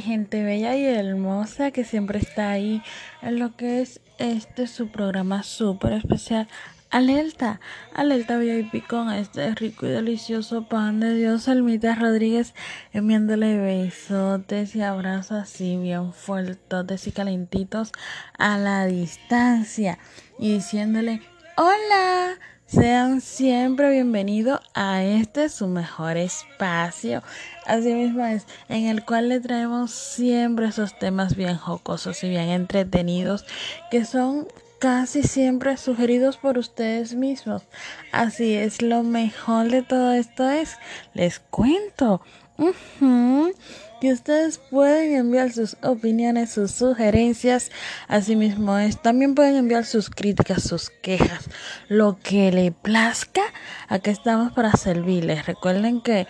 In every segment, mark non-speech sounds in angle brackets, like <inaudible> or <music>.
gente bella y hermosa que siempre está ahí en lo que es este su programa súper especial. Alerta, alerta VIP con este rico y delicioso pan de Dios, Almita Rodríguez, enviándole besotes y abrazos así bien fuertes y calentitos a la distancia y diciéndole hola sean siempre bienvenidos a este su mejor espacio. Así mismo es, en el cual le traemos siempre esos temas bien jocosos y bien entretenidos que son casi siempre sugeridos por ustedes mismos. Así es, lo mejor de todo esto es, les cuento que ustedes pueden enviar sus opiniones, sus sugerencias, asimismo es, también pueden enviar sus críticas, sus quejas, lo que le plazca, aquí estamos para servirles. Recuerden que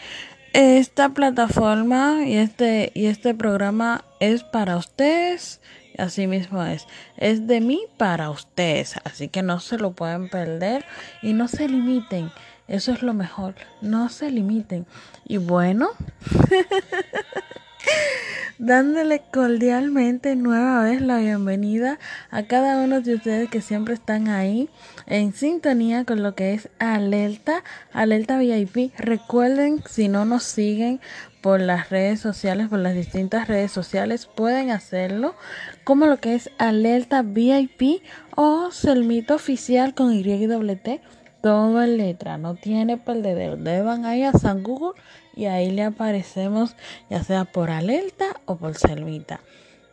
esta plataforma y este y este programa es para ustedes, así mismo es, es de mí para ustedes, así que no se lo pueden perder y no se limiten. Eso es lo mejor, no se limiten. Y bueno, <laughs> <laughs> dándole cordialmente nueva vez la bienvenida a cada uno de ustedes que siempre están ahí en sintonía con lo que es Alerta, Alerta VIP. Recuerden, si no nos siguen por las redes sociales, por las distintas redes sociales, pueden hacerlo como lo que es Alerta VIP o Selmito Oficial con YWT todo en letra, no tiene perdedero. Deban ahí a San Google y ahí le aparecemos ya sea por alerta o por selvita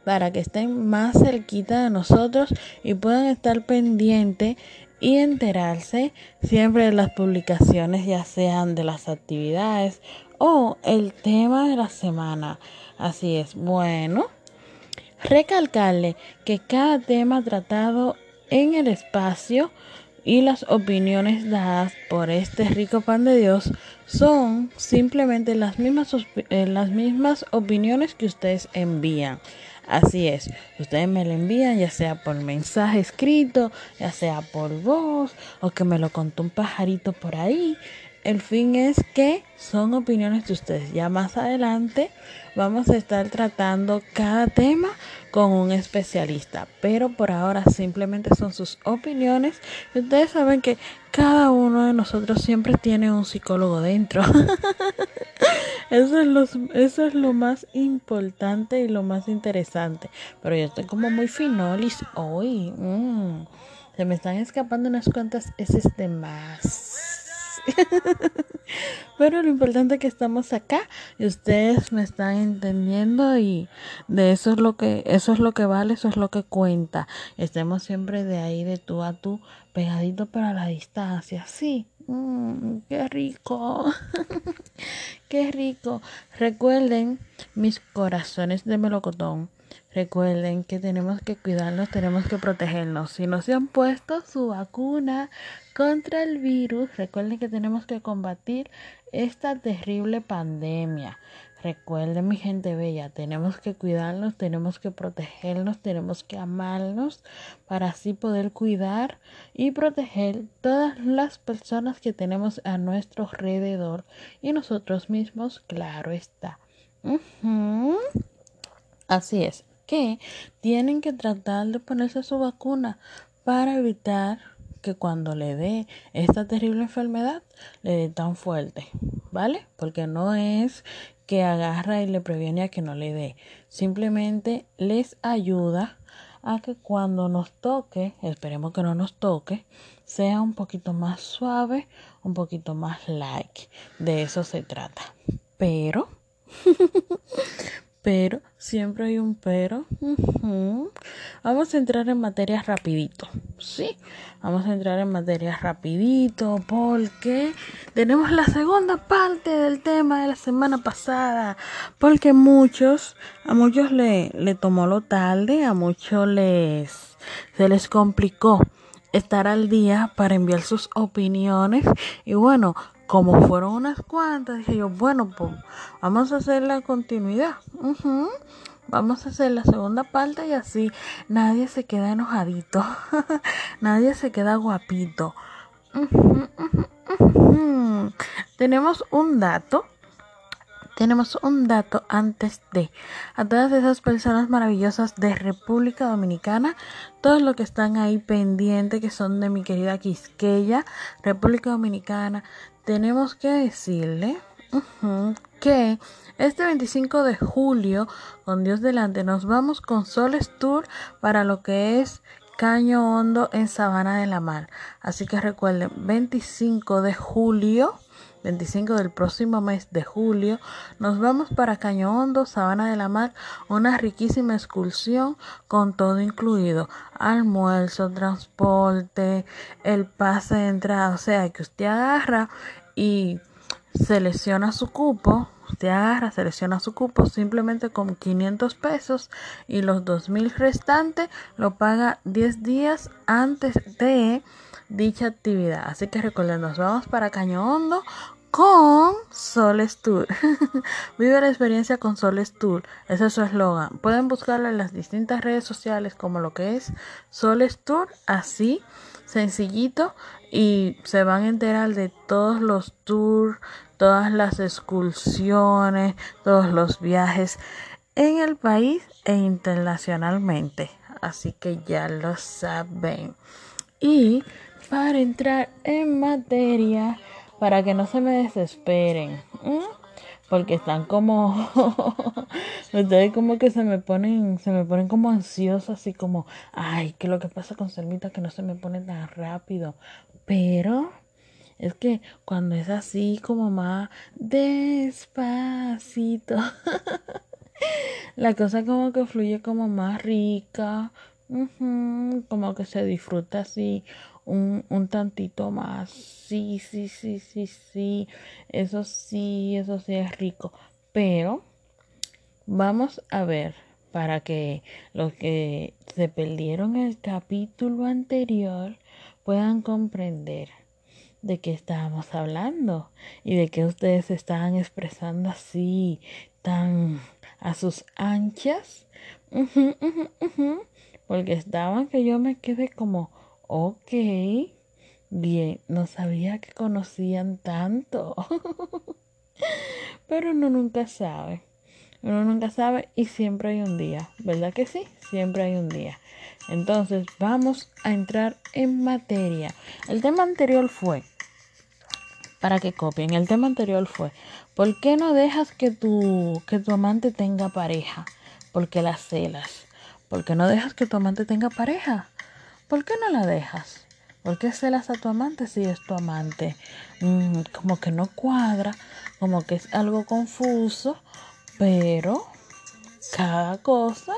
para que estén más cerquita de nosotros y puedan estar pendientes y enterarse siempre de las publicaciones ya sean de las actividades o el tema de la semana. Así es, bueno, recalcarle que cada tema tratado en el espacio y las opiniones dadas por este rico pan de Dios son simplemente las mismas, eh, las mismas opiniones que ustedes envían. Así es, ustedes me lo envían ya sea por mensaje escrito, ya sea por voz o que me lo contó un pajarito por ahí. El fin es que son opiniones de ustedes. Ya más adelante vamos a estar tratando cada tema con un especialista, pero por ahora simplemente son sus opiniones. Y ustedes saben que cada uno de nosotros siempre tiene un psicólogo dentro. <laughs> eso, es lo, eso es lo más importante y lo más interesante. Pero yo estoy como muy finolis hoy. Mm, se me están escapando unas cuantas S de más. <laughs> Pero lo importante es que estamos acá y ustedes me están entendiendo y de eso es lo que eso es lo que vale, eso es lo que cuenta. Estemos siempre de ahí de tú a tú, pegadito para la distancia. Sí. Mm, qué rico. <laughs> qué rico. Recuerden mis corazones de melocotón Recuerden que tenemos que cuidarnos, tenemos que protegernos. Si no se han puesto su vacuna contra el virus, recuerden que tenemos que combatir esta terrible pandemia. Recuerden, mi gente bella, tenemos que cuidarnos, tenemos que protegernos, tenemos que amarnos para así poder cuidar y proteger todas las personas que tenemos a nuestro alrededor y nosotros mismos, claro está. Así es que tienen que tratar de ponerse su vacuna para evitar que cuando le dé esta terrible enfermedad le dé tan fuerte, ¿vale? Porque no es que agarra y le previene a que no le dé, simplemente les ayuda a que cuando nos toque, esperemos que no nos toque, sea un poquito más suave, un poquito más like. De eso se trata. Pero <laughs> pero, siempre hay un pero. Vamos a entrar en materia rapidito, ¿sí? Vamos a entrar en materia rapidito porque tenemos la segunda parte del tema de la semana pasada, porque muchos, a muchos le, le tomó lo tarde, a muchos les, se les complicó estar al día para enviar sus opiniones y bueno, como fueron unas cuantas, dije yo, bueno, pues vamos a hacer la continuidad. Vamos a hacer la segunda parte y así nadie se queda enojadito, <laughs> nadie se queda guapito. Tenemos un dato tenemos un dato antes de a todas esas personas maravillosas de República Dominicana, todos los que están ahí pendientes, que son de mi querida Quisqueya, República Dominicana, tenemos que decirle que este 25 de julio, con Dios delante, nos vamos con Soles Tour para lo que es Caño Hondo en Sabana de la Mar. Así que recuerden, 25 de julio 25 del próximo mes de julio, nos vamos para Caño Hondo, Sabana de la Mar, una riquísima excursión con todo incluido, almuerzo, transporte, el pase de entrada, o sea que usted agarra y selecciona su cupo, usted agarra, selecciona su cupo simplemente con 500 pesos y los 2000 restantes lo paga 10 días antes de dicha actividad. Así que recuerden, nos vamos para Caño Hondo con Soles <laughs> Tour. Vive la experiencia con Soles Tour. Ese es su eslogan. Pueden buscarlo en las distintas redes sociales como lo que es Soles Tour, así sencillito y se van a enterar de todos los tours, todas las excursiones, todos los viajes en el país e internacionalmente. Así que ya lo saben. Y para entrar en materia, para que no se me desesperen. Porque están como <laughs> ustedes como que se me ponen se me ponen como ansiosos así como ay, ¿qué es lo que pasa con Selmita que no se me pone tan rápido? Pero es que cuando es así como más despacito <laughs> la cosa como que fluye como más rica, como que se disfruta así un, un tantito más. Sí, sí, sí, sí, sí. Eso sí, eso sí es rico. Pero vamos a ver para que los que se perdieron el capítulo anterior puedan comprender de qué estábamos hablando y de que ustedes estaban expresando así tan a sus anchas porque estaban que yo me quedé como Ok, bien, no sabía que conocían tanto. <laughs> Pero uno nunca sabe. Uno nunca sabe y siempre hay un día, ¿verdad que sí? Siempre hay un día. Entonces vamos a entrar en materia. El tema anterior fue, para que copien, el tema anterior fue, ¿por qué no dejas que tu, que tu amante tenga pareja? Porque la celas. ¿Por qué no dejas que tu amante tenga pareja? ¿Por qué no la dejas? ¿Por qué celas a tu amante si es tu amante? Mm, como que no cuadra, como que es algo confuso, pero cada cosa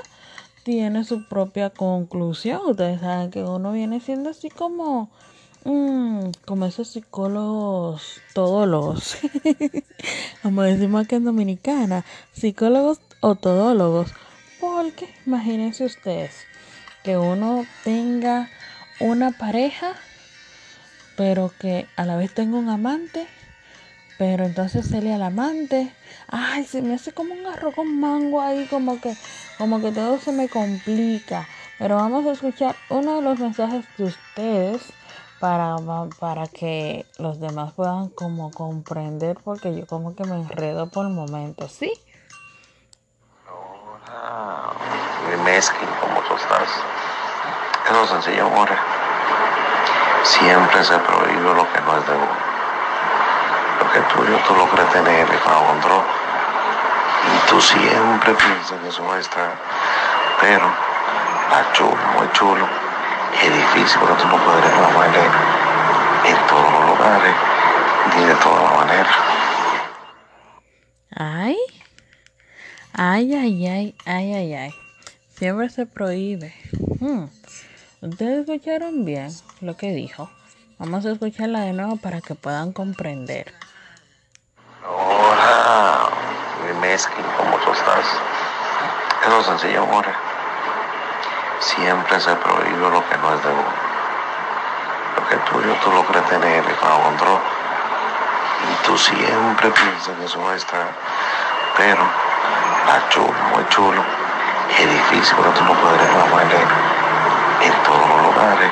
tiene su propia conclusión. Ustedes saben que uno viene siendo así como, mm, como esos psicólogos todólogos, <laughs> como decimos aquí en Dominicana, psicólogos o todólogos. Porque imagínense ustedes que uno tenga una pareja, pero que a la vez tenga un amante, pero entonces se le al amante, ay, se me hace como un arroz con mango ahí, como que, como que todo se me complica. Pero vamos a escuchar uno de los mensajes de ustedes para, para que los demás puedan como comprender, porque yo como que me enredo por el momento, ¿sí? Hola, Meskin, ¿cómo tú estás? Eso sencillo, amor. Siempre se prohíbe lo que no es de uno. Lo que tuyo tú lo crees tener y otro. Y tú siempre piensas que eso va a. Pero, está chulo, muy chulo. Es difícil porque tú no puedes reclamarle en todos los lugares ni de todas las maneras. Ay, ay, ay, ay, ay, ay, ay. Siempre se prohíbe. Hmm. Ustedes escucharon bien lo que dijo. Vamos a escucharla de nuevo para que puedan comprender. Hola, mi mezcla, ¿cómo estás? Eso es sencillo, amor. Siempre se prohíbe lo que no es de uno. Lo que tuyo tú lo crees tener y para. Y tú siempre piensas que eso va a estar. Pero, está chulo, muy chulo. Es difícil pero tú no puedes reclamarle en todos los lugares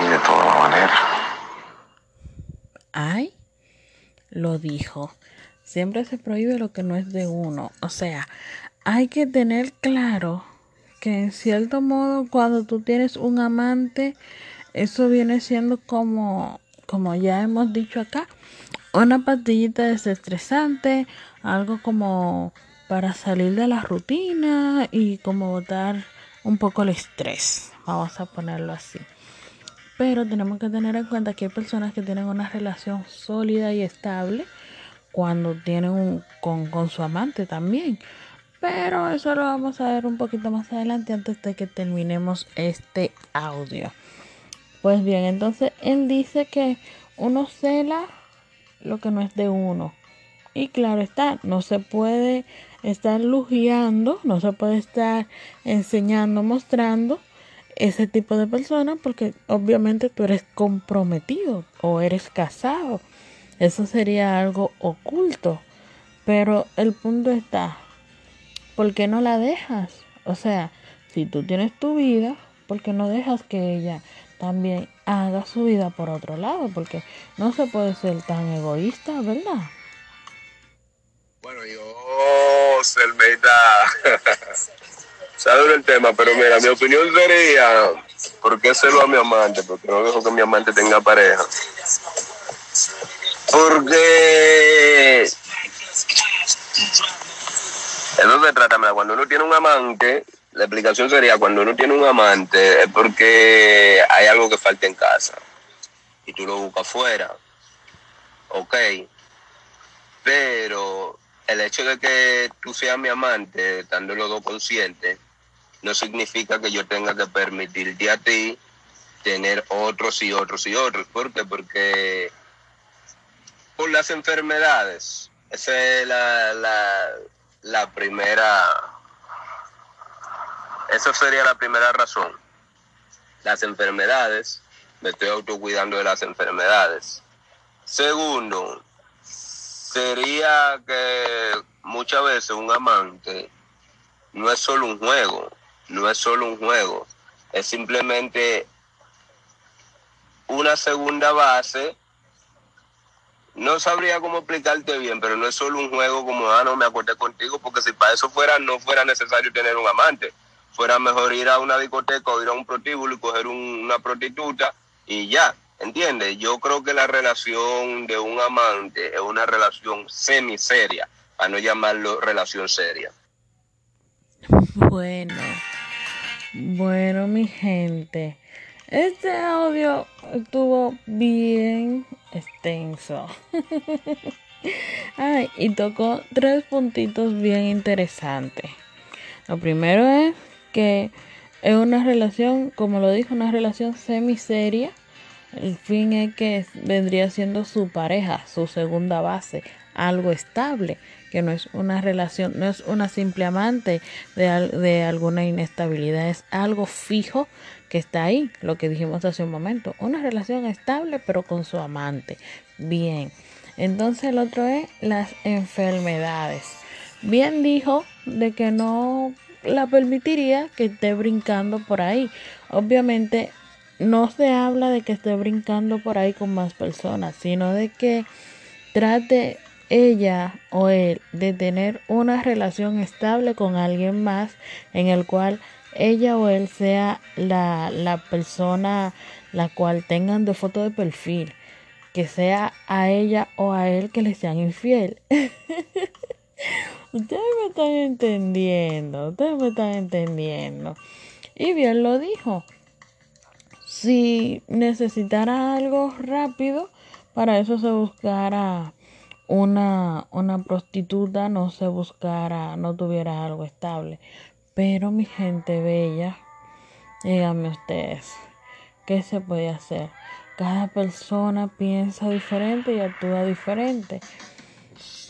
y de todas las maneras. Ay, lo dijo. siempre se prohíbe lo que no es de uno. O sea, hay que tener claro que en cierto modo cuando tú tienes un amante, eso viene siendo como, como ya hemos dicho acá, una pastillita desestresante, algo como para salir de la rutina y como botar un poco el estrés, vamos a ponerlo así. Pero tenemos que tener en cuenta que hay personas que tienen una relación sólida y estable cuando tienen un, con, con su amante también. Pero eso lo vamos a ver un poquito más adelante antes de que terminemos este audio. Pues bien, entonces él dice que uno cela lo que no es de uno. Y claro está, no se puede estar lujeando, no se puede estar enseñando, mostrando ese tipo de persona porque obviamente tú eres comprometido o eres casado. Eso sería algo oculto. Pero el punto está, ¿por qué no la dejas? O sea, si tú tienes tu vida, ¿por qué no dejas que ella también haga su vida por otro lado? Porque no se puede ser tan egoísta, ¿verdad? Bueno, yo, Selmeita, sabe <laughs> el tema, pero mira, mi opinión sería, ¿por qué celo a mi amante? Porque no dejo que mi amante tenga pareja. Porque eso se trata, mira, cuando uno tiene un amante, la explicación sería cuando uno tiene un amante es porque hay algo que falta en casa y tú lo buscas afuera. Ok. Pero el hecho de que tú seas mi amante, estando los dos conscientes, no significa que yo tenga que permitirte a ti tener otros y otros y otros. ¿Por qué? Porque por las enfermedades. Esa es la, la, la primera. Esa sería la primera razón. Las enfermedades. Me estoy autocuidando de las enfermedades. Segundo, sería que muchas veces un amante no es solo un juego, no es solo un juego, es simplemente una segunda base. No sabría cómo explicarte bien, pero no es solo un juego como, ah, no me acordé contigo, porque si para eso fuera, no fuera necesario tener un amante. Fuera mejor ir a una discoteca o ir a un protíbulo y coger una prostituta y ya. ¿Entiendes? Yo creo que la relación de un amante es una relación semiseria, para no llamarlo relación seria. <laughs> Bueno, bueno, mi gente, este audio estuvo bien extenso. <laughs> Ay, y tocó tres puntitos bien interesantes. Lo primero es que es una relación, como lo dijo, una relación semiseria el fin es que vendría siendo su pareja, su segunda base, algo estable, que no es una relación, no es una simple amante de, de alguna inestabilidad, es algo fijo que está ahí, lo que dijimos hace un momento, una relación estable pero con su amante. Bien, entonces el otro es las enfermedades. Bien dijo de que no la permitiría que esté brincando por ahí. Obviamente no se habla de que esté brincando por ahí con más personas, sino de que trate ella o él de tener una relación estable con alguien más en el cual ella o él sea la, la persona la cual tengan de foto de perfil, que sea a ella o a él que le sean infiel. <laughs> ustedes me están entendiendo, ustedes me están entendiendo. Y bien lo dijo si necesitara algo rápido, para eso se buscara una, una prostituta, no se buscara, no tuviera algo estable. Pero mi gente bella, díganme ustedes, ¿qué se puede hacer? Cada persona piensa diferente y actúa diferente.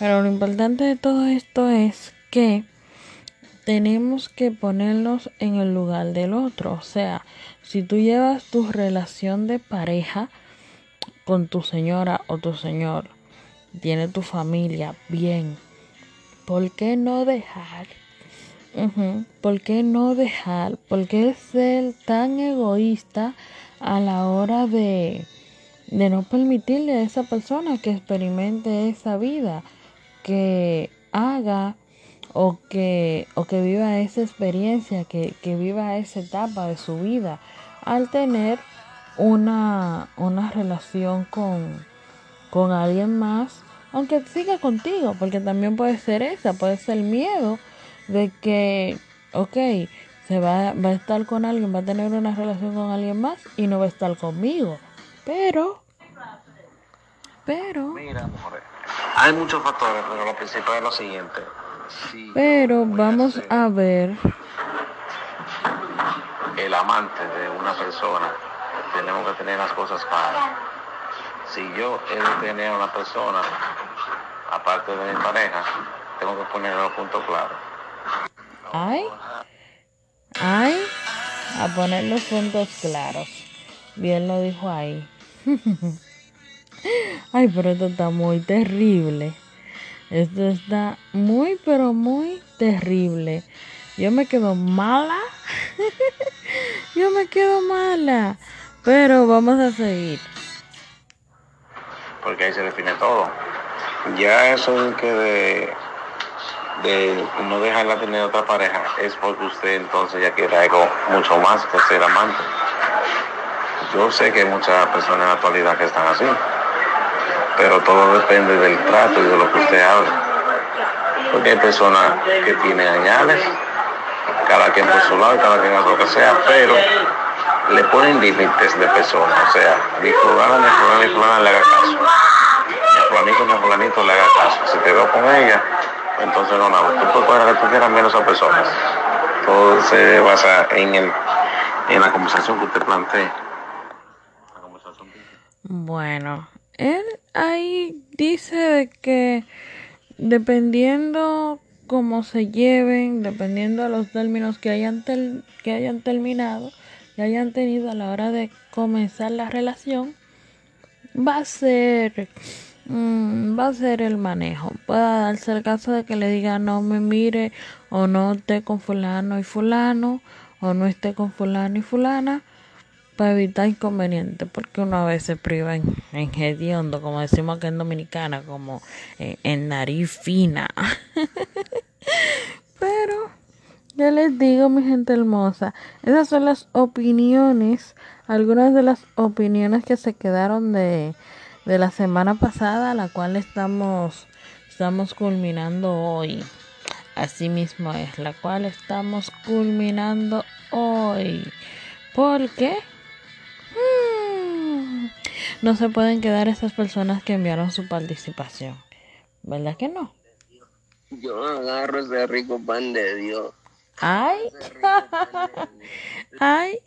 Pero lo importante de todo esto es que tenemos que ponernos en el lugar del otro. O sea, si tú llevas tu relación de pareja con tu señora o tu señor, tiene tu familia bien, ¿por qué no dejar? ¿Por qué no dejar? ¿Por qué ser tan egoísta a la hora de, de no permitirle a esa persona que experimente esa vida? que haga o que, o que viva esa experiencia, que, que viva esa etapa de su vida al tener una, una relación con, con alguien más, aunque siga contigo, porque también puede ser esa, puede ser miedo de que, ok, se va, va a estar con alguien, va a tener una relación con alguien más y no va a estar conmigo. Pero, pero, Mira, hay muchos factores, pero lo principal es lo siguiente. Pero vamos a ver, el amante de una persona, tenemos que tener las cosas claras. Si yo he de tener una persona, aparte de mi pareja, tengo que poner los puntos claros. ay, ay, a poner los puntos claros. Bien lo dijo ahí. <laughs> Ay, pero esto está muy terrible. Esto está muy, pero muy terrible. Yo me quedo mala. <laughs> Yo me quedo mala. Pero vamos a seguir. porque ahí se define todo. Ya eso que de, de no dejarla tener otra pareja es porque usted entonces ya quiere algo mucho más que ser amante. Yo sé que hay muchas personas en la actualidad que están así, pero todo depende del trato y de lo que usted hable. Porque hay personas que tienen añales, cada quien por su lado cada quien hace lo que sea, pero le ponen límites de personas, o sea, ni fulana, ni fulana, ni fulana le haga caso ni a fulanito ni a fulanito le haga caso. Si te veo con ella, entonces no, no, tú puedes que tú quieras menos a personas. Todo se basa en, el, en la conversación que usted plantea. Bueno, él ahí dice de que dependiendo cómo se lleven, dependiendo de los términos que hayan, que hayan terminado, que hayan tenido a la hora de comenzar la relación, va a ser mm, va a ser el manejo. Puede darse el caso de que le diga no me mire o no esté con fulano y fulano o no esté con fulano y fulana para evitar inconvenientes, porque uno a veces priva en, en como decimos aquí en Dominicana, como en, en nariz fina. <laughs> Pero, ya les digo, mi gente hermosa, esas son las opiniones, algunas de las opiniones que se quedaron de, de la semana pasada, la cual estamos, estamos culminando hoy. Así mismo es, la cual estamos culminando hoy. Porque mm, no se pueden quedar esas personas que enviaron su participación. ¿Verdad que no? Yo agarro ese rico pan de Dios. Ay, ay,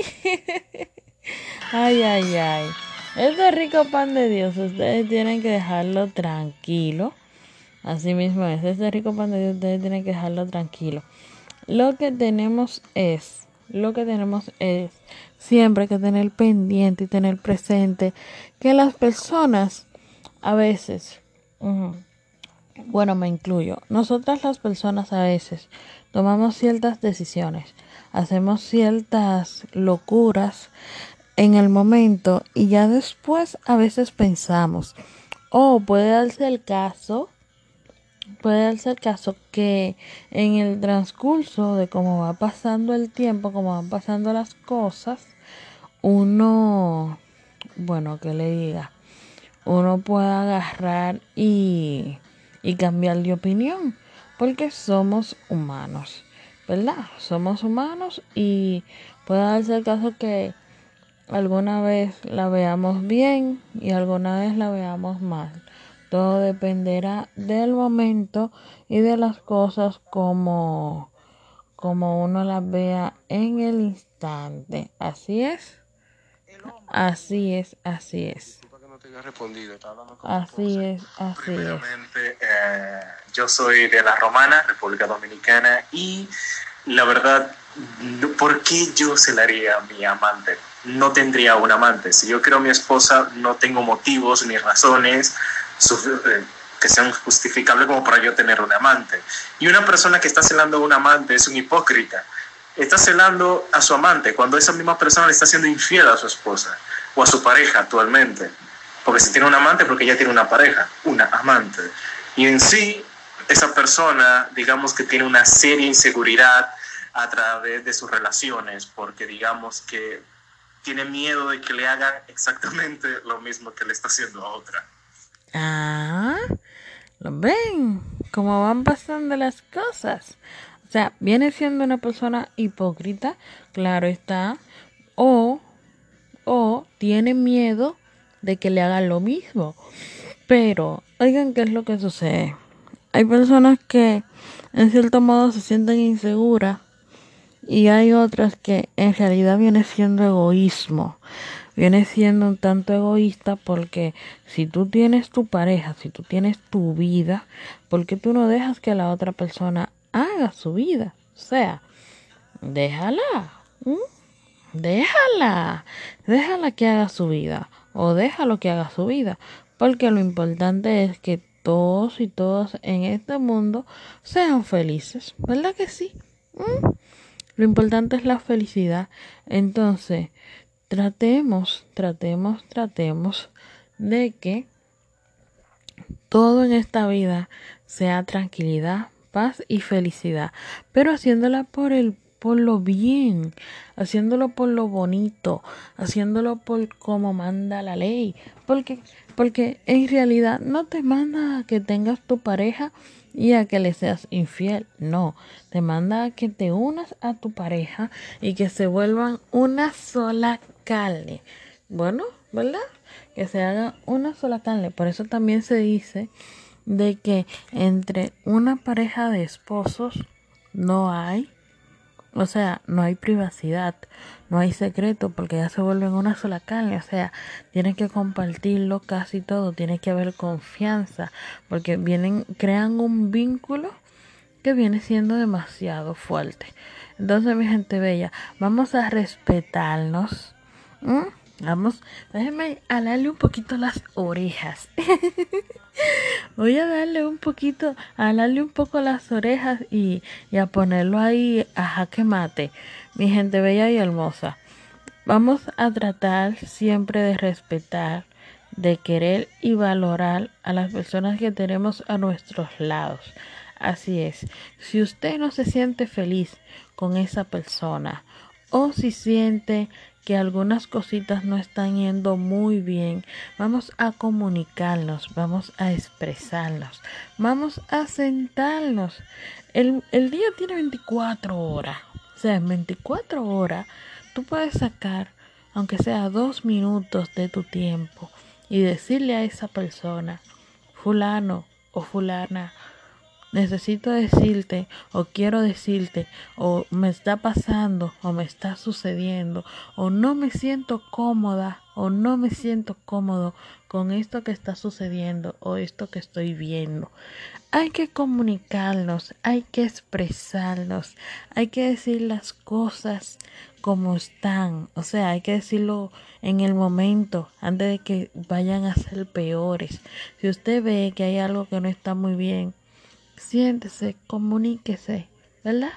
ay, ay, ay. Este rico pan de Dios, ustedes tienen que dejarlo tranquilo. Así mismo es, este rico pan de Dios, ustedes tienen que dejarlo tranquilo. Lo que tenemos es, lo que tenemos es siempre que tener pendiente y tener presente que las personas a veces, bueno, me incluyo. Nosotras las personas a veces tomamos ciertas decisiones, hacemos ciertas locuras en el momento y ya después a veces pensamos, o puede darse el caso, puede darse caso que en el transcurso de cómo va pasando el tiempo, cómo van pasando las cosas, uno, bueno, que le diga, uno puede agarrar y, y cambiar de opinión, porque somos humanos, ¿verdad? Somos humanos y puede darse el caso que alguna vez la veamos bien y alguna vez la veamos mal. Todo dependerá del momento y de las cosas como, como uno las vea en el instante. Así es. Así es, así es. Disculpa que no te haya respondido, estaba hablando con Así es, así es. Primeramente, eh, yo soy de La Romana, República Dominicana, y la verdad, ¿por qué yo se la haría a mi amante? No tendría un amante. Si yo quiero a mi esposa, no tengo motivos ni razones que sean justificables como para yo tener un amante. Y una persona que está celando a un amante es un hipócrita. Está celando a su amante cuando esa misma persona le está siendo infiel a su esposa o a su pareja actualmente. Porque si tiene un amante, porque ya tiene una pareja, una amante. Y en sí, esa persona, digamos que tiene una seria inseguridad a través de sus relaciones, porque digamos que tiene miedo de que le hagan exactamente lo mismo que le está haciendo a otra. Ah, ¿lo ven? ¿Cómo van pasando las cosas? O sea, viene siendo una persona hipócrita, claro está, o, o tiene miedo de que le hagan lo mismo. Pero, oigan, ¿qué es lo que sucede? Hay personas que en cierto modo se sienten inseguras y hay otras que en realidad viene siendo egoísmo. Viene siendo un tanto egoísta porque si tú tienes tu pareja, si tú tienes tu vida, ¿por qué tú no dejas que la otra persona haga su vida. O sea, déjala. Déjala. Déjala que haga su vida. O déjalo que haga su vida. Porque lo importante es que todos y todas en este mundo sean felices. ¿Verdad que sí? Lo importante es la felicidad. Entonces, tratemos, tratemos, tratemos de que todo en esta vida sea tranquilidad, paz y felicidad, pero haciéndola por el por lo bien, haciéndolo por lo bonito, haciéndolo por como manda la ley, porque porque en realidad no te manda a que tengas tu pareja y a que le seas infiel, no, te manda a que te unas a tu pareja y que se vuelvan una sola carne. Bueno, ¿verdad? Que se haga una sola carne. Por eso también se dice de que entre una pareja de esposos no hay, o sea, no hay privacidad, no hay secreto porque ya se vuelven una sola carne, o sea, tienen que compartirlo casi todo, tiene que haber confianza porque vienen, crean un vínculo que viene siendo demasiado fuerte. Entonces, mi gente bella, vamos a respetarnos. Vamos, déjenme alarle un poquito las orejas. <laughs> Voy a darle un poquito, alarle un poco las orejas y, y a ponerlo ahí a jaque mate. Mi gente bella y hermosa. Vamos a tratar siempre de respetar, de querer y valorar a las personas que tenemos a nuestros lados. Así es, si usted no se siente feliz con esa persona o si siente que algunas cositas no están yendo muy bien, vamos a comunicarnos, vamos a expresarnos, vamos a sentarnos. El, el día tiene 24 horas, o sea, en 24 horas tú puedes sacar, aunque sea dos minutos de tu tiempo, y decirle a esa persona, fulano o fulana, necesito decirte o quiero decirte o me está pasando o me está sucediendo o no me siento cómoda o no me siento cómodo con esto que está sucediendo o esto que estoy viendo. Hay que comunicarnos, hay que expresarnos, hay que decir las cosas como están, o sea, hay que decirlo en el momento antes de que vayan a ser peores. Si usted ve que hay algo que no está muy bien, siéntese, comuníquese, ¿verdad?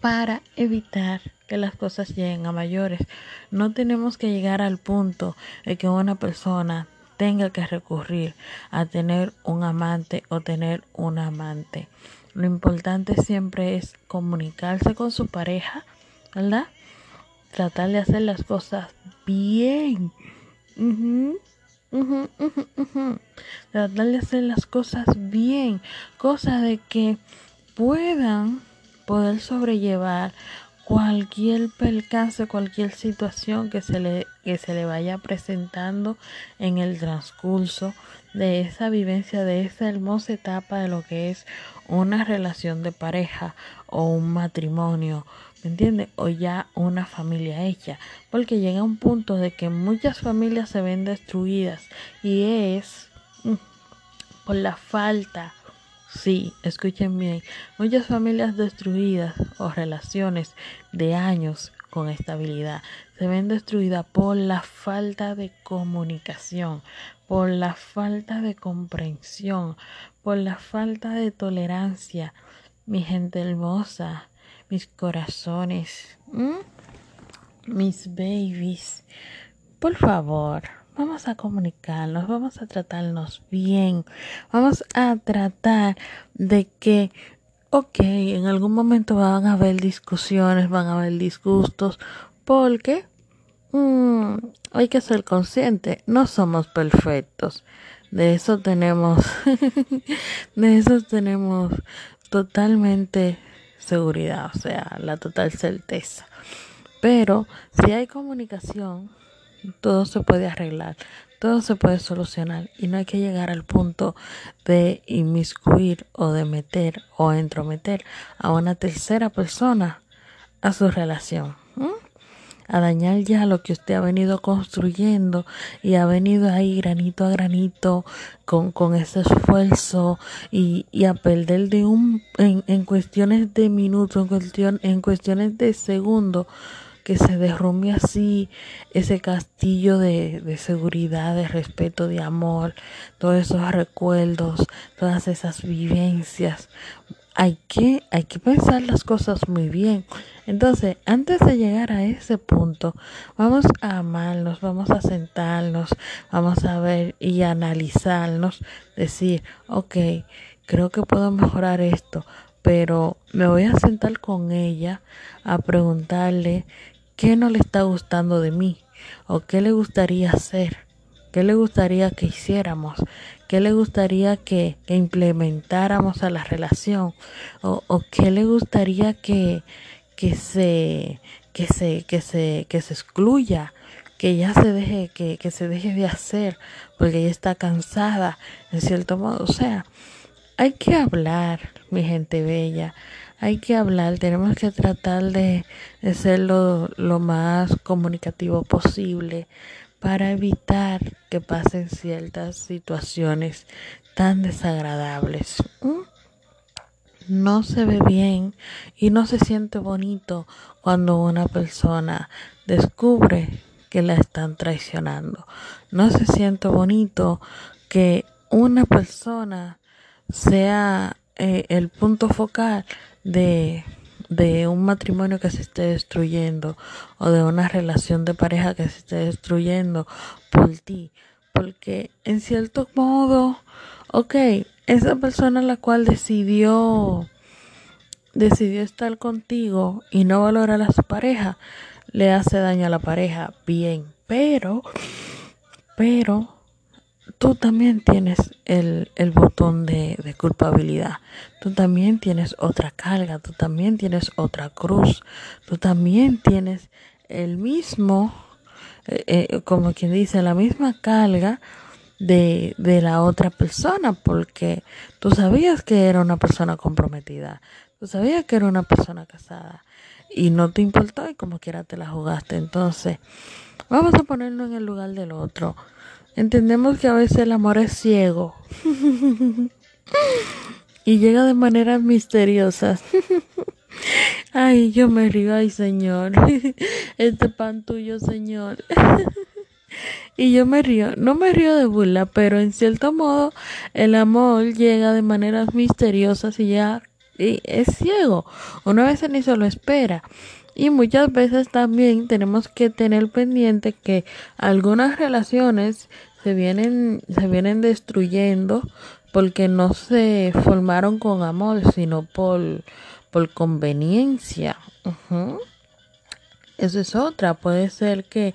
Para evitar que las cosas lleguen a mayores. No tenemos que llegar al punto de que una persona tenga que recurrir a tener un amante o tener un amante. Lo importante siempre es comunicarse con su pareja, ¿verdad? Tratar de hacer las cosas bien. Tratar de hacer las cosas bien, cosa de que puedan poder sobrellevar cualquier percance, cualquier situación que se le que se le vaya presentando en el transcurso de esa vivencia, de esa hermosa etapa de lo que es una relación de pareja o un matrimonio ¿me entiendes? O ya una familia hecha, porque llega un punto de que muchas familias se ven destruidas y es mm, por la falta, sí, escuchen bien, muchas familias destruidas o relaciones de años con estabilidad se ven destruidas por la falta de comunicación, por la falta de comprensión, por la falta de tolerancia. Mi gente hermosa, mis corazones, mis babies. Por favor, vamos a comunicarnos, vamos a tratarnos bien, vamos a tratar de que, ok, en algún momento van a haber discusiones, van a haber disgustos, porque mm, hay que ser consciente, no somos perfectos. De eso tenemos, <laughs> de eso tenemos totalmente seguridad, o sea, la total certeza. Pero si hay comunicación, todo se puede arreglar, todo se puede solucionar y no hay que llegar al punto de inmiscuir o de meter o entrometer a una tercera persona a su relación a dañar ya lo que usted ha venido construyendo y ha venido ahí granito a granito con, con ese esfuerzo y, y a perder de un en, en cuestiones de minutos, en, en cuestiones de segundos que se derrumbe así ese castillo de, de, seguridad, de respeto, de amor, todos esos recuerdos, todas esas vivencias hay que, hay que pensar las cosas muy bien. Entonces, antes de llegar a ese punto, vamos a amarnos, vamos a sentarnos, vamos a ver y analizarnos, decir, ok, creo que puedo mejorar esto, pero me voy a sentar con ella a preguntarle qué no le está gustando de mí o qué le gustaría hacer, qué le gustaría que hiciéramos, qué le gustaría que, implementáramos a la relación o, o qué le gustaría que, que se que se que se que se excluya que ya se deje que, que se deje de hacer porque ella está cansada en cierto modo. O sea hay que hablar mi gente bella. Hay que hablar, tenemos que tratar de, de ser lo, lo, más comunicativo posible para evitar que pasen ciertas situaciones tan desagradables. No se ve bien y no se siente bonito cuando una persona descubre que la están traicionando. No se siente bonito que una persona sea eh, el punto focal de de un matrimonio que se esté destruyendo o de una relación de pareja que se esté destruyendo por ti. Porque en cierto modo, ok, esa persona la cual decidió decidió estar contigo y no valorar a su pareja, le hace daño a la pareja, bien, pero, pero tú también tienes el, el botón de, de, culpabilidad, tú también tienes otra carga, tú también tienes otra cruz, tú también tienes el mismo, eh, eh, como quien dice, la misma carga de, de la otra persona, porque tú sabías que era una persona comprometida, tú sabías que era una persona casada y no te importó y como quiera te la jugaste. Entonces, vamos a ponerlo en el lugar del otro Entendemos que a veces el amor es ciego y llega de maneras misteriosas. Ay, yo me río, ay Señor, este pan tuyo, Señor. y yo me río, no me río de burla, pero en cierto modo el amor llega de maneras misteriosas y ya y es ciego. Una vez ni se lo espera. Y muchas veces también tenemos que tener pendiente que algunas relaciones se vienen, se vienen destruyendo porque no se formaron con amor, sino por, por conveniencia. Eso es otra. Puede ser que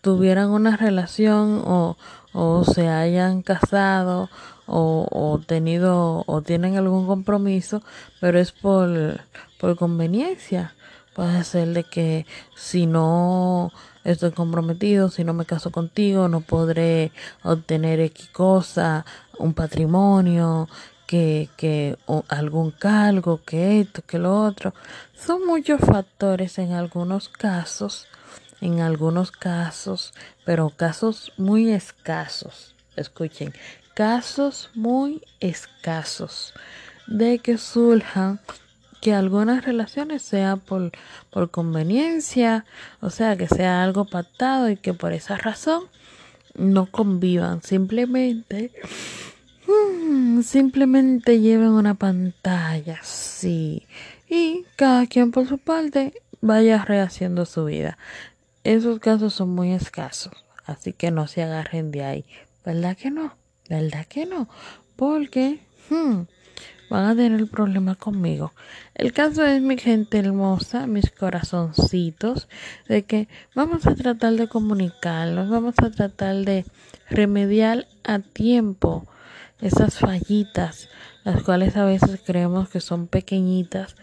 tuvieran una relación o, o se hayan casado o, o tenido o tienen algún compromiso, pero es por, por conveniencia. Puede ser de que si no estoy comprometido, si no me caso contigo, no podré obtener X cosa, un patrimonio, que, que algún cargo, que esto, que lo otro. Son muchos factores en algunos casos, en algunos casos, pero casos muy escasos. Escuchen, casos muy escasos de que surjan que algunas relaciones sea por, por conveniencia, o sea, que sea algo pactado y que por esa razón no convivan, simplemente mm, simplemente lleven una pantalla, sí, y cada quien por su parte vaya rehaciendo su vida. Esos casos son muy escasos. Así que no se agarren de ahí. ¿Verdad que no? ¿Verdad que no? Porque hmm, van a tener problema conmigo. El caso es, mi gente hermosa, mis corazoncitos, de que vamos a tratar de comunicarnos, vamos a tratar de remediar a tiempo esas fallitas, las cuales a veces creemos que son pequeñitas.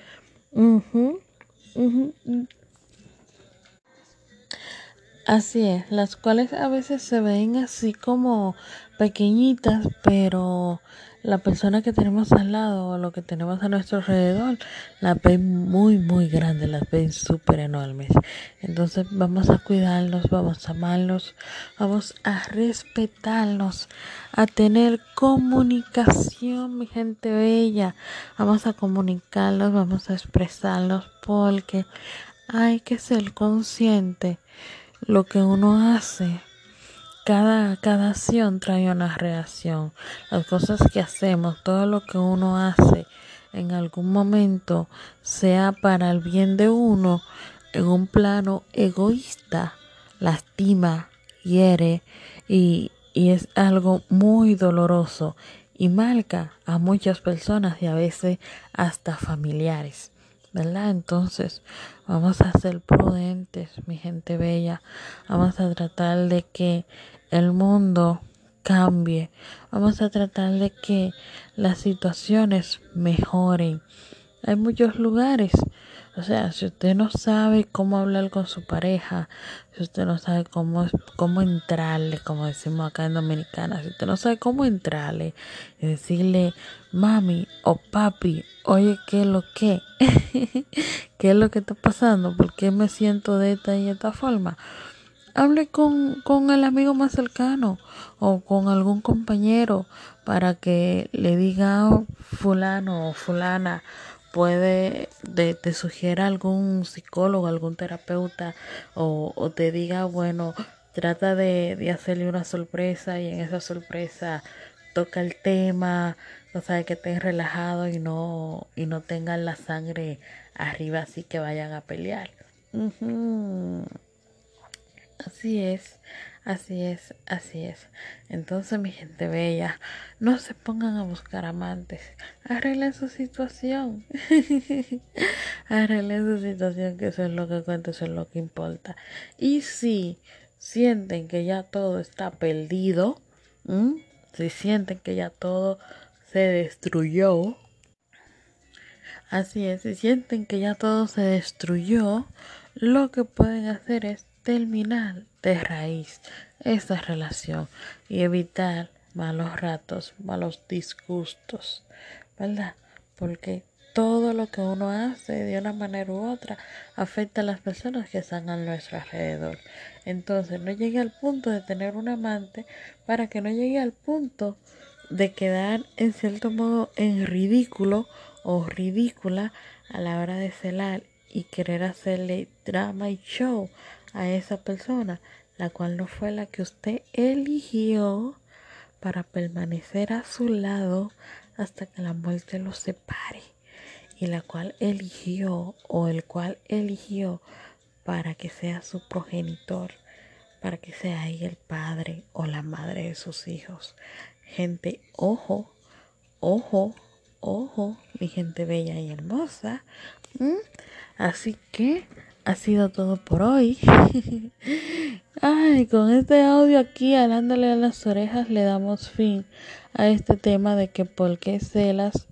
Así es, las cuales a veces se ven así como pequeñitas, pero la persona que tenemos al lado o lo que tenemos a nuestro alrededor las ven muy muy grandes, las ven súper enormes. Entonces vamos a cuidarlos, vamos a amarlos, vamos a respetarlos, a tener comunicación, mi gente bella. Vamos a comunicarlos, vamos a expresarlos porque hay que ser consciente lo que uno hace, cada, cada acción trae una reacción. Las cosas que hacemos, todo lo que uno hace en algún momento, sea para el bien de uno, en un plano egoísta, lastima, hiere y, y es algo muy doloroso y marca a muchas personas y a veces hasta familiares. ¿Verdad? Entonces vamos a ser prudentes, mi gente bella. Vamos a tratar de que el mundo cambie. Vamos a tratar de que las situaciones mejoren. Hay muchos lugares o sea, si usted no sabe cómo hablar con su pareja, si usted no sabe cómo, cómo entrarle, como decimos acá en Dominicana, si usted no sabe cómo entrarle y decirle, mami o papi, oye, ¿qué es lo que? <laughs> ¿Qué es lo que está pasando? ¿Por qué me siento de esta y esta forma? Hable con, con el amigo más cercano o con algún compañero para que le diga oh, fulano o fulana puede de, te sugiera algún psicólogo, algún terapeuta o, o te diga, bueno, trata de, de, hacerle una sorpresa y en esa sorpresa toca el tema, o sea, que estén relajados y no, y no tengan la sangre arriba así que vayan a pelear. Así es. Así es, así es. Entonces, mi gente bella, no se pongan a buscar amantes. Arreglen su situación. <laughs> Arreglen su situación, que eso es lo que cuenta, eso es lo que importa. Y si sienten que ya todo está perdido, si sienten que ya todo se destruyó, así es, si sienten que ya todo se destruyó, lo que pueden hacer es terminar de raíz esta relación y evitar malos ratos, malos disgustos, ¿verdad? Porque todo lo que uno hace de una manera u otra afecta a las personas que están a nuestro alrededor. Entonces no llegue al punto de tener un amante para que no llegue al punto de quedar en cierto modo en ridículo o ridícula a la hora de celar y querer hacerle drama y show a esa persona, la cual no fue la que usted eligió para permanecer a su lado hasta que la muerte los separe, y la cual eligió o el cual eligió para que sea su progenitor, para que sea ahí el padre o la madre de sus hijos. Gente, ojo, ojo, ojo, mi gente bella y hermosa. Así que ha sido todo por hoy. <laughs> Ay, con este audio aquí alándole a las orejas le damos fin a este tema de que por qué celas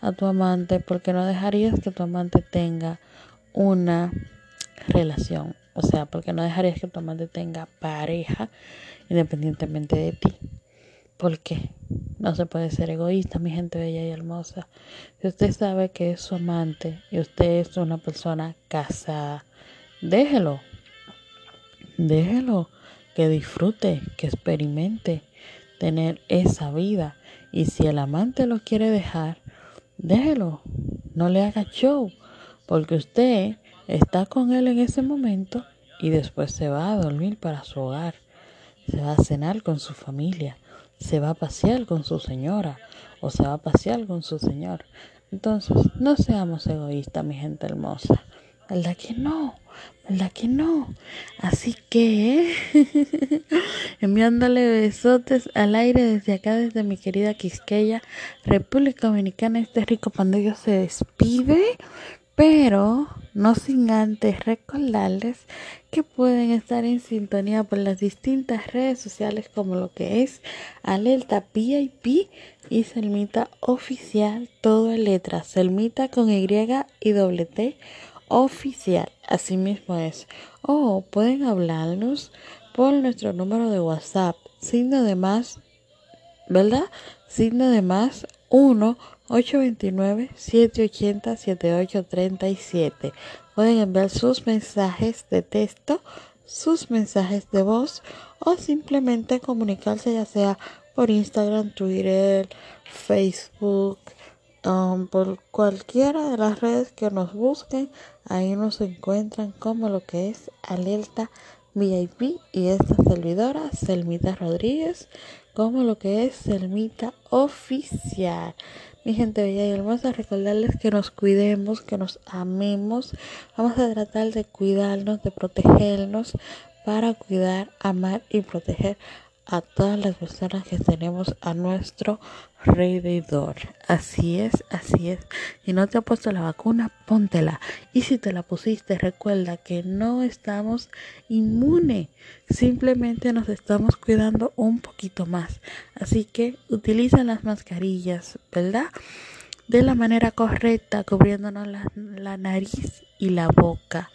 a tu amante, porque no dejarías que tu amante tenga una relación, o sea, porque no dejarías que tu amante tenga pareja independientemente de ti. ¿Por qué? No se puede ser egoísta, mi gente bella y hermosa. Si usted sabe que es su amante y usted es una persona casada, déjelo. Déjelo que disfrute, que experimente tener esa vida. Y si el amante lo quiere dejar, déjelo. No le haga show, porque usted está con él en ese momento y después se va a dormir para su hogar. Se va a cenar con su familia se va a pasear con su señora o se va a pasear con su señor. Entonces, no seamos egoístas, mi gente hermosa. ¿verdad que no? ¿Verdad que no? Así que <laughs> enviándole besotes al aire desde acá, desde mi querida Quisqueya, República Dominicana, este rico pandillo se despide, pero no sin antes recordarles que pueden estar en sintonía por las distintas redes sociales como lo que es Alerta VIP y Selmita Oficial, todo en letras, Selmita con Y y doble T oficial, así mismo es. O pueden hablarnos por nuestro número de WhatsApp, signo de más, ¿verdad? Signo de más 1 829 780 7837. Pueden enviar sus mensajes de texto, sus mensajes de voz o simplemente comunicarse ya sea por Instagram, Twitter, Facebook, um, por cualquiera de las redes que nos busquen, ahí nos encuentran como lo que es Alerta VIP y esta servidora, Selmita Rodríguez, como lo que es Selmita Oficial. Mi gente bella y hermosa, recordarles que nos cuidemos, que nos amemos. Vamos a tratar de cuidarnos, de protegernos para cuidar, amar y proteger a todas las personas que tenemos a nuestro alrededor. Así es, así es. Si no te ha puesto la vacuna, póntela. Y si te la pusiste, recuerda que no estamos inmune. Simplemente nos estamos cuidando un poquito más. Así que utiliza las mascarillas, ¿verdad? De la manera correcta, cubriéndonos la, la nariz y la boca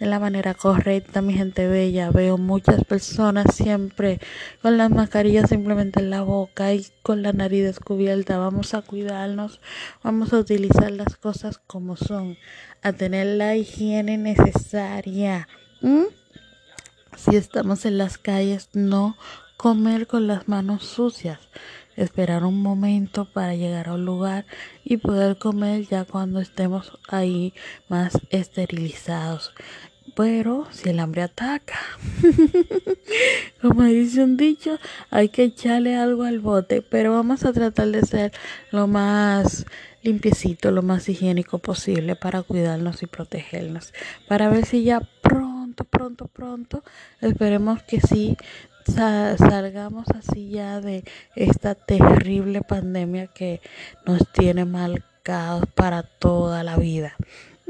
de la manera correcta, mi gente bella. Veo muchas personas siempre con las mascarillas simplemente en la boca y con la nariz descubierta. Vamos a cuidarnos, vamos a utilizar las cosas como son, a tener la higiene necesaria. Si estamos en las calles, no comer con las manos sucias esperar un momento para llegar a un lugar y poder comer ya cuando estemos ahí más esterilizados. Pero si el hambre ataca, <laughs> como dice un dicho, hay que echarle algo al bote. Pero vamos a tratar de ser lo más limpiecito, lo más higiénico posible para cuidarnos y protegernos. Para ver si ya pronto, pronto, pronto, esperemos que sí salgamos así ya de esta terrible pandemia que nos tiene marcados para toda la vida.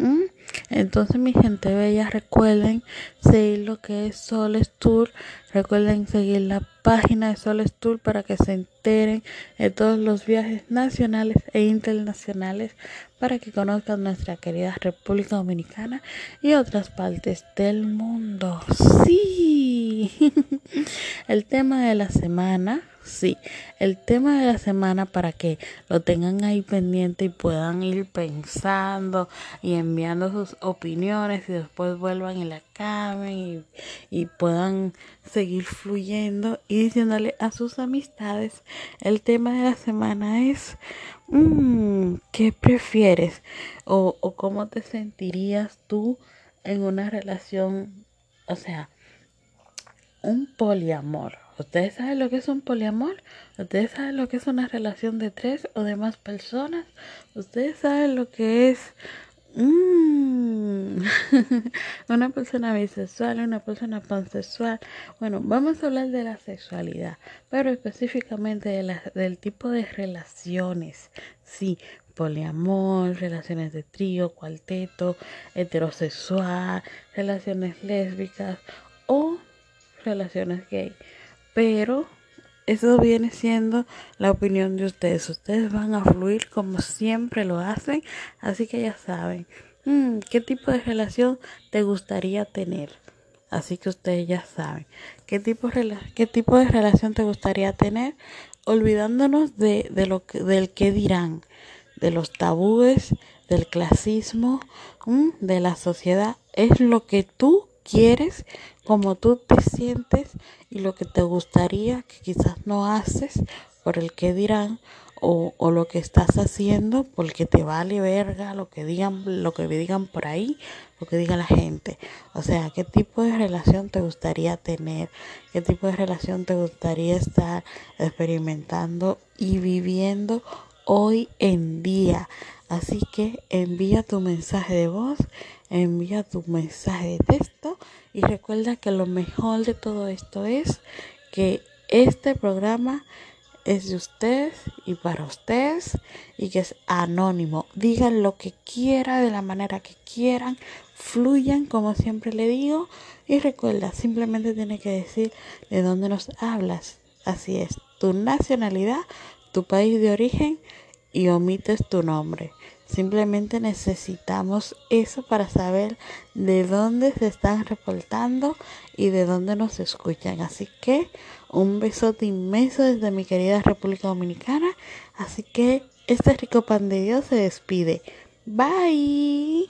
¿Mm? Entonces, mi gente bella, recuerden seguir lo que es Soles Tour. Recuerden seguir la página de Soles Tour para que se enteren de todos los viajes nacionales e internacionales para que conozcan nuestra querida República Dominicana y otras partes del mundo. Sí, <laughs> el tema de la semana Sí, el tema de la semana para que lo tengan ahí pendiente y puedan ir pensando y enviando sus opiniones y después vuelvan y la caben y, puedan seguir fluyendo y diciéndole a sus amistades. El tema de la semana es, mmm, ¿qué prefieres? O, o cómo te sentirías tú en una relación, o sea, un poliamor ¿Ustedes saben lo que es un poliamor? ¿Ustedes saben lo que es una relación de tres o de más personas? ¿Ustedes saben lo que es mm, <laughs> una persona bisexual, una persona pansexual? Bueno, vamos a hablar de la sexualidad, pero específicamente de del tipo de relaciones. Sí, poliamor, relaciones de trío, cuarteto, heterosexual, relaciones lésbicas o relaciones gay pero eso viene siendo la opinión de ustedes. Ustedes van a fluir como siempre lo hacen, así que ya saben mm, qué tipo de relación te gustaría tener. Así que ustedes ya saben qué tipo, qué tipo de relación te gustaría tener, olvidándonos de, de lo que, del qué dirán, de los tabúes, del clasismo, mm, de la sociedad. Es lo que tú quieres, como tú te sientes y lo que te gustaría que quizás no haces por el que dirán o, o, lo que estás haciendo porque te vale verga lo que digan lo que digan por ahí lo que diga la gente. O sea qué tipo de relación te gustaría tener qué tipo de relación te gustaría estar experimentando y viviendo hoy en día así que envía tu mensaje de voz envía tu mensaje de texto y recuerda que lo mejor de todo esto es que este programa es de ustedes y para ustedes y que es anónimo. Digan lo que quieran de la manera que quieran, fluyan como siempre le digo y recuerda, simplemente tiene que decir de dónde nos hablas. Así es, tu nacionalidad, tu país de origen y omites tu nombre. Simplemente necesitamos eso para saber de dónde se están reportando y de dónde nos escuchan. Así que un besote inmenso desde mi querida República Dominicana. Así que este rico pan de Dios se despide. Bye.